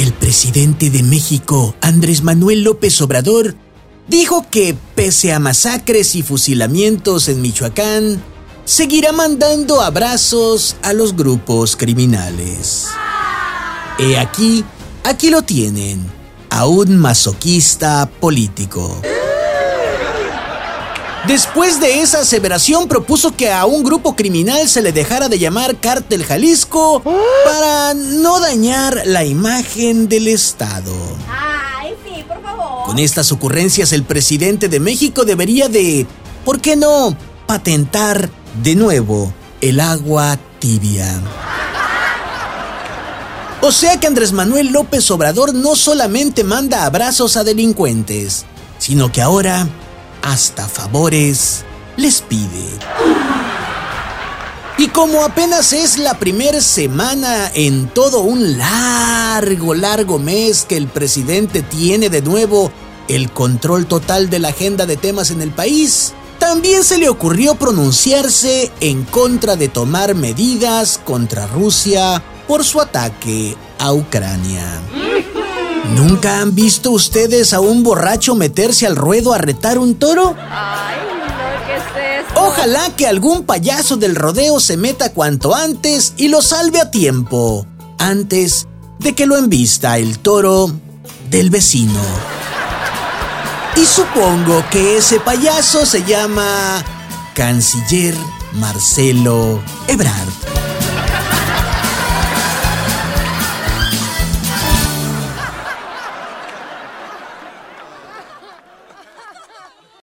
El presidente de México, Andrés Manuel López Obrador, dijo que, pese a masacres y fusilamientos en Michoacán, seguirá mandando abrazos a los grupos criminales. He aquí, aquí lo tienen, a un masoquista político. Después de esa aseveración propuso que a un grupo criminal se le dejara de llamar Cártel Jalisco para no dañar la imagen del Estado. Ay, sí, por favor. Con estas ocurrencias el presidente de México debería de, ¿por qué no?, patentar de nuevo el agua tibia. O sea que Andrés Manuel López Obrador no solamente manda abrazos a delincuentes, sino que ahora hasta favores les pide. Y como apenas es la primera semana en todo un largo, largo mes que el presidente tiene de nuevo el control total de la agenda de temas en el país, también se le ocurrió pronunciarse en contra de tomar medidas contra Rusia por su ataque a Ucrania. ¿Nunca han visto ustedes a un borracho meterse al ruedo a retar un toro? Ay, no, ¿qué es esto? Ojalá que algún payaso del rodeo se meta cuanto antes y lo salve a tiempo, antes de que lo embista el toro del vecino. Y supongo que ese payaso se llama Canciller Marcelo Ebrard.